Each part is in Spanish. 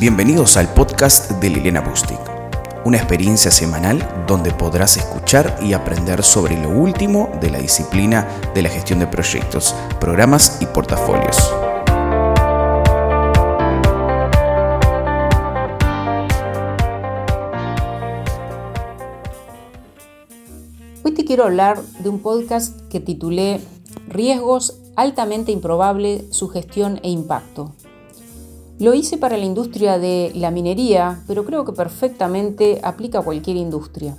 Bienvenidos al podcast de Liliana Bustic, una experiencia semanal donde podrás escuchar y aprender sobre lo último de la disciplina de la gestión de proyectos, programas y portafolios. Hoy te quiero hablar de un podcast que titulé Riesgos altamente improbable, su gestión e impacto. Lo hice para la industria de la minería, pero creo que perfectamente aplica a cualquier industria.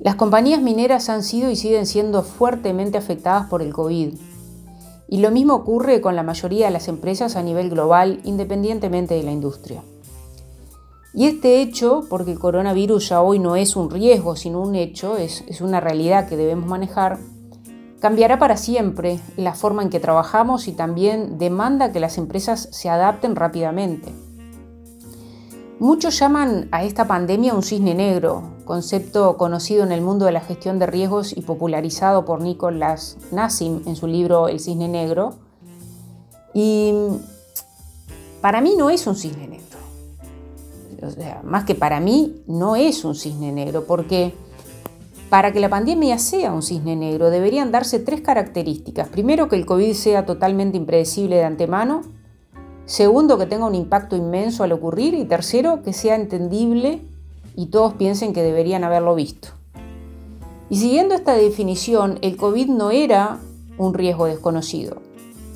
Las compañías mineras han sido y siguen siendo fuertemente afectadas por el COVID. Y lo mismo ocurre con la mayoría de las empresas a nivel global, independientemente de la industria. Y este hecho, porque el coronavirus ya hoy no es un riesgo, sino un hecho, es, es una realidad que debemos manejar, Cambiará para siempre la forma en que trabajamos y también demanda que las empresas se adapten rápidamente. Muchos llaman a esta pandemia un cisne negro, concepto conocido en el mundo de la gestión de riesgos y popularizado por Nicolás Nassim en su libro El cisne negro. Y para mí no es un cisne negro. O sea, más que para mí no es un cisne negro, porque para que la pandemia sea un cisne negro deberían darse tres características. Primero, que el COVID sea totalmente impredecible de antemano. Segundo, que tenga un impacto inmenso al ocurrir. Y tercero, que sea entendible y todos piensen que deberían haberlo visto. Y siguiendo esta definición, el COVID no era un riesgo desconocido.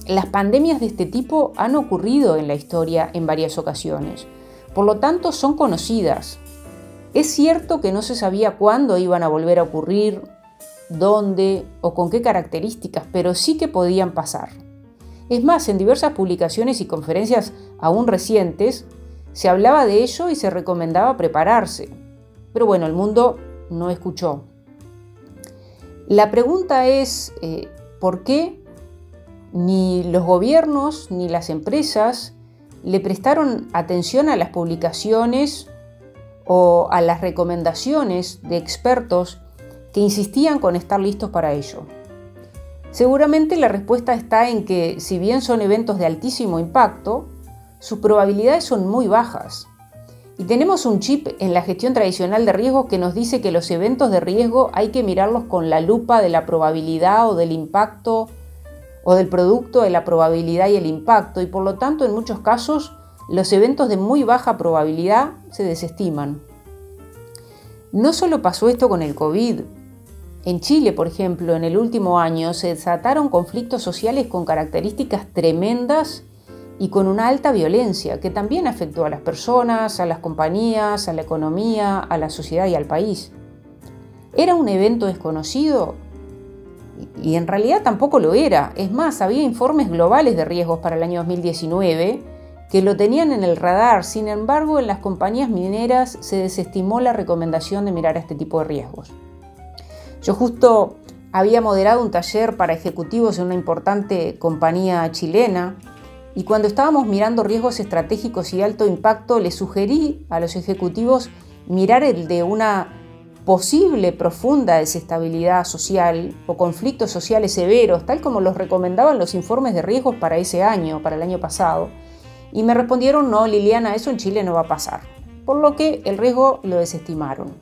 Las pandemias de este tipo han ocurrido en la historia en varias ocasiones. Por lo tanto, son conocidas, es cierto que no se sabía cuándo iban a volver a ocurrir, dónde o con qué características, pero sí que podían pasar. Es más, en diversas publicaciones y conferencias aún recientes se hablaba de ello y se recomendaba prepararse. Pero bueno, el mundo no escuchó. La pregunta es, eh, ¿por qué ni los gobiernos ni las empresas le prestaron atención a las publicaciones o a las recomendaciones de expertos que insistían con estar listos para ello? Seguramente la respuesta está en que si bien son eventos de altísimo impacto, sus probabilidades son muy bajas. Y tenemos un chip en la gestión tradicional de riesgos que nos dice que los eventos de riesgo hay que mirarlos con la lupa de la probabilidad o del impacto o del producto de la probabilidad y el impacto y por lo tanto en muchos casos los eventos de muy baja probabilidad se desestiman. No solo pasó esto con el COVID. En Chile, por ejemplo, en el último año se desataron conflictos sociales con características tremendas y con una alta violencia que también afectó a las personas, a las compañías, a la economía, a la sociedad y al país. ¿Era un evento desconocido? Y en realidad tampoco lo era. Es más, había informes globales de riesgos para el año 2019 que lo tenían en el radar. Sin embargo, en las compañías mineras se desestimó la recomendación de mirar este tipo de riesgos. Yo justo había moderado un taller para ejecutivos en una importante compañía chilena y cuando estábamos mirando riesgos estratégicos y alto impacto, le sugerí a los ejecutivos mirar el de una posible profunda desestabilidad social o conflictos sociales severos, tal como los recomendaban los informes de riesgos para ese año, para el año pasado y me respondieron, no, Liliana, eso en Chile no va a pasar. Por lo que el riesgo lo desestimaron.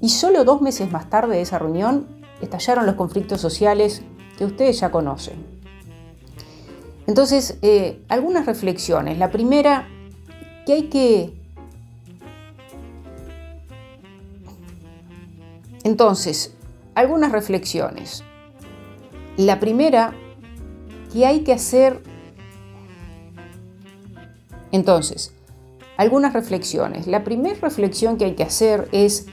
Y solo dos meses más tarde de esa reunión estallaron los conflictos sociales que ustedes ya conocen. Entonces, eh, algunas reflexiones. La primera, que hay que... Entonces, algunas reflexiones. La primera, que hay que hacer entonces, algunas reflexiones. La primera reflexión que hay que hacer es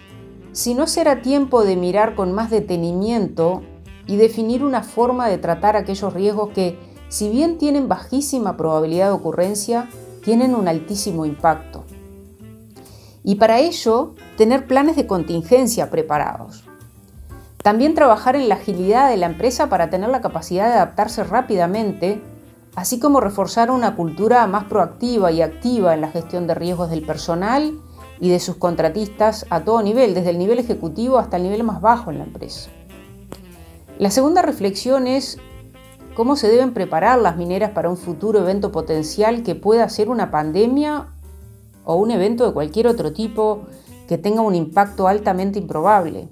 si no será tiempo de mirar con más detenimiento y definir una forma de tratar aquellos riesgos que, si bien tienen bajísima probabilidad de ocurrencia, tienen un altísimo impacto. Y para ello, tener planes de contingencia preparados. También trabajar en la agilidad de la empresa para tener la capacidad de adaptarse rápidamente así como reforzar una cultura más proactiva y activa en la gestión de riesgos del personal y de sus contratistas a todo nivel, desde el nivel ejecutivo hasta el nivel más bajo en la empresa. La segunda reflexión es cómo se deben preparar las mineras para un futuro evento potencial que pueda ser una pandemia o un evento de cualquier otro tipo que tenga un impacto altamente improbable.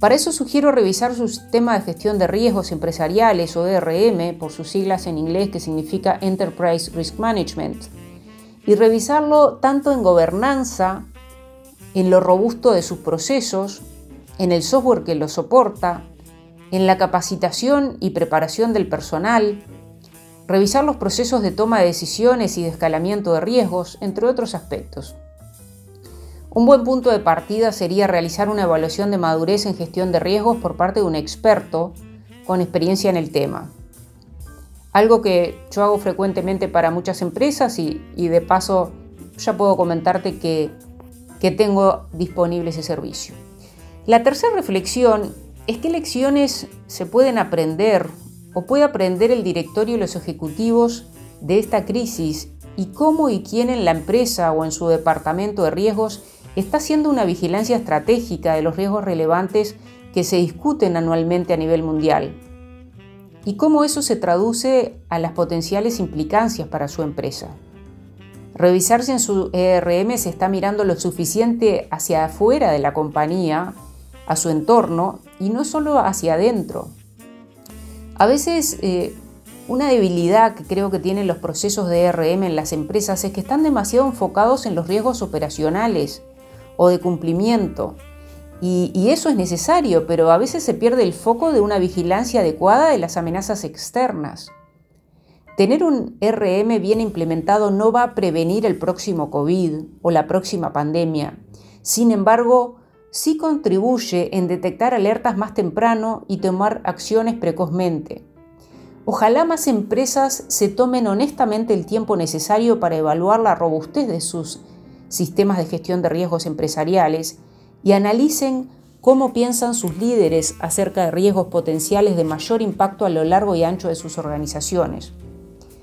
Para eso sugiero revisar su sistema de gestión de riesgos empresariales o ERM, por sus siglas en inglés que significa Enterprise Risk Management, y revisarlo tanto en gobernanza, en lo robusto de sus procesos, en el software que lo soporta, en la capacitación y preparación del personal, revisar los procesos de toma de decisiones y de escalamiento de riesgos, entre otros aspectos. Un buen punto de partida sería realizar una evaluación de madurez en gestión de riesgos por parte de un experto con experiencia en el tema. Algo que yo hago frecuentemente para muchas empresas y, de paso ya puedo comentarte que, que tengo disponible ese servicio. La tercera reflexión es qué lecciones se pueden aprender o puede aprender el directorio y los ejecutivos de esta crisis y cómo y quién en la empresa o en su departamento de riesgos está haciendo una vigilancia estratégica de los riesgos relevantes que se discuten anualmente a nivel mundial y cómo eso se traduce a las potenciales implicancias para su empresa. Revisar si en su ERM se está mirando lo suficiente hacia afuera de la compañía, a su entorno, y no solo hacia adentro. A veces eh, una debilidad que creo que tienen los procesos de ERM en las empresas es que están demasiado enfocados en los riesgos operacionales o de cumplimiento. Y, eso es necesario, pero a veces se pierde el foco de una vigilancia adecuada de las amenazas externas. Tener un RM bien implementado no va a prevenir el próximo COVID o la próxima pandemia. Sin embargo, sí contribuye en detectar alertas más temprano y tomar acciones precozmente. Ojalá más empresas se tomen honestamente el tiempo necesario para evaluar la robustez de sus sistemas de gestión de riesgos empresariales y analicen cómo piensan sus líderes acerca de riesgos potenciales de mayor impacto a lo largo y ancho de sus organizaciones,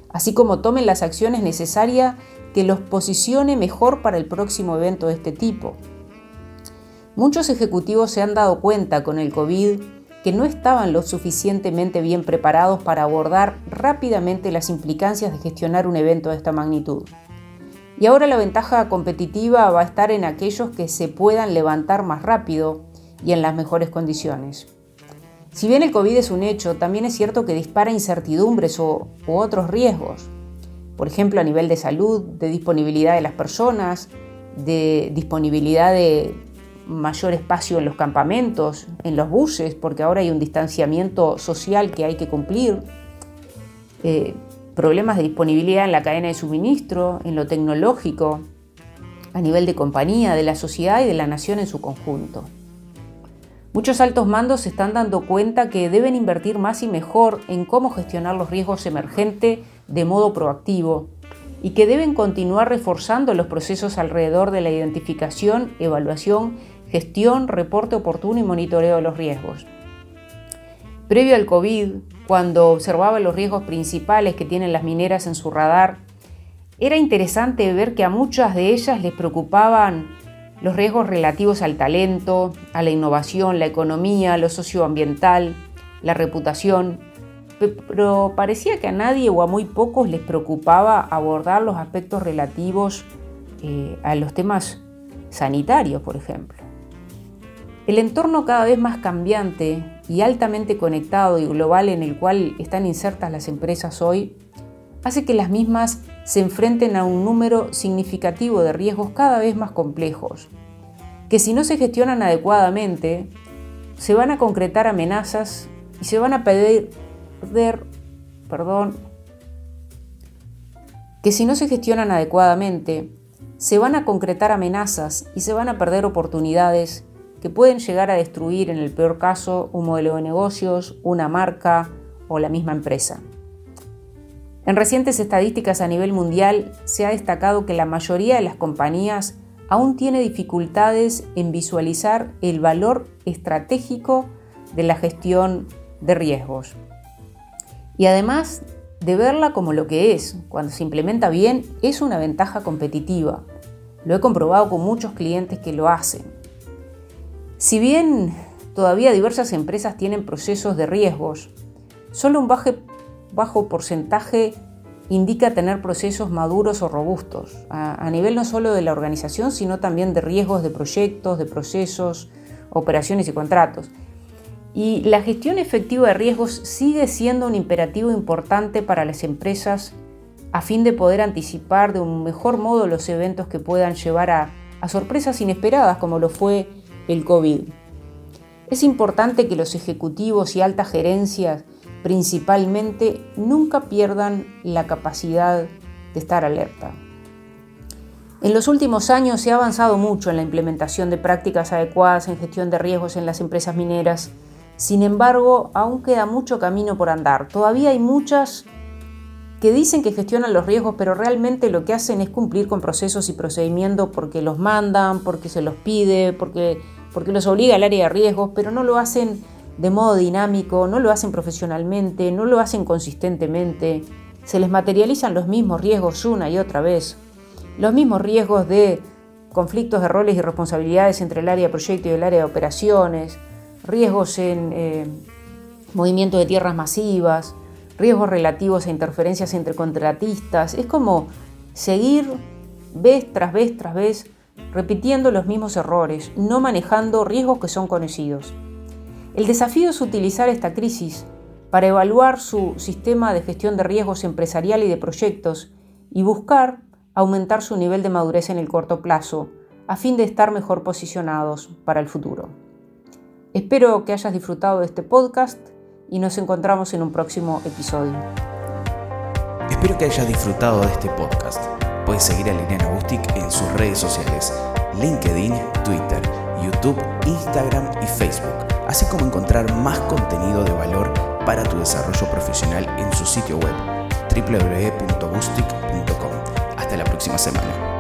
así como tomen las acciones necesarias que los posicione mejor para el próximo evento de este tipo. Muchos ejecutivos se han dado cuenta con el COVID que no estaban lo suficientemente bien preparados para abordar rápidamente las implicancias de gestionar un evento de esta magnitud. Y ahora la ventaja competitiva va a estar en aquellos que se puedan levantar más rápido y en las mejores condiciones. Si bien el COVID es un hecho, también es cierto que dispara incertidumbres o, u otros riesgos. Por ejemplo, a nivel de salud, de disponibilidad de las personas, de disponibilidad de mayor espacio en los campamentos, en los buses, porque ahora hay un distanciamiento social que hay que cumplir. Eh, problemas de disponibilidad en la cadena de suministro, en lo tecnológico, a nivel de compañía, de la sociedad y de la nación en su conjunto. Muchos altos mandos se están dando cuenta que deben invertir más y mejor en cómo gestionar los riesgos emergentes de modo proactivo y que deben continuar reforzando los procesos alrededor de la identificación, evaluación, gestión, reporte oportuno y monitoreo de los riesgos. Previo al COVID, cuando observaba los riesgos principales que tienen las mineras en su radar, era interesante ver que a muchas de ellas les preocupaban los riesgos relativos al talento, a la innovación, la economía, lo socioambiental, la reputación, pero parecía que a nadie o a muy pocos les preocupaba abordar los aspectos relativos eh, a los temas sanitarios, por ejemplo. El entorno cada vez más cambiante y altamente conectado y global en el cual están insertas las empresas hoy hace que las mismas se enfrenten a un número significativo de riesgos cada vez más complejos, que si no se gestionan adecuadamente, se van a concretar amenazas y se van a perder, perdón, que si no se gestionan adecuadamente, se van a concretar amenazas y se van a perder oportunidades que pueden llegar a destruir en el peor caso un modelo de negocios, una marca o la misma empresa. En recientes estadísticas a nivel mundial se ha destacado que la mayoría de las compañías aún tiene dificultades en visualizar el valor estratégico de la gestión de riesgos. Y además de verla como lo que es, cuando se implementa bien, es una ventaja competitiva. Lo he comprobado con muchos clientes que lo hacen. Si bien todavía diversas empresas tienen procesos de riesgos, Solo un bajo porcentaje indica tener procesos maduros o robustos, a, nivel no solo de la organización, sino también de riesgos de proyectos, de procesos, operaciones y contratos. Y la gestión efectiva de riesgos sigue siendo un imperativo importante para las empresas a fin de poder anticipar de un mejor modo los eventos que puedan llevar a, a sorpresas inesperadas como lo fue el COVID. Es importante que los ejecutivos y altas gerencias principalmente nunca pierdan la capacidad de estar alerta. En los últimos años se ha avanzado mucho en la implementación de prácticas adecuadas en gestión de riesgos en las empresas mineras. Sin embargo, aún queda mucho camino por andar. Todavía hay muchas que dicen que gestionan los riesgos, pero realmente lo que hacen es cumplir con procesos y procedimientos porque los mandan, porque se los pide, porque, porque los obliga el área de riesgos, pero no lo hacen de modo dinámico, no lo hacen profesionalmente, no lo hacen consistentemente, se les materializan los mismos riesgos una y otra vez, los mismos riesgos de conflictos de roles y responsabilidades entre el área de proyecto y el área de operaciones, riesgos en eh, movimiento de tierras masivas, riesgos relativos a interferencias entre contratistas. Es como seguir vez tras vez tras vez repitiendo los mismos errores, no manejando riesgos que son conocidos. El desafío es utilizar esta crisis para evaluar su sistema de gestión de riesgos empresarial y de proyectos y buscar aumentar su nivel de madurez en el corto plazo, a fin de estar mejor posicionados para el futuro. Espero que hayas disfrutado de este podcast y nos encontramos en un próximo episodio. Espero que hayas disfrutado de este podcast. Puedes seguir a Liliana Bustic en sus redes sociales, LinkedIn, Twitter, YouTube, Instagram y Facebook así como encontrar más contenido de valor para tu desarrollo profesional en su sitio web www.bustic.com. Hasta la próxima semana.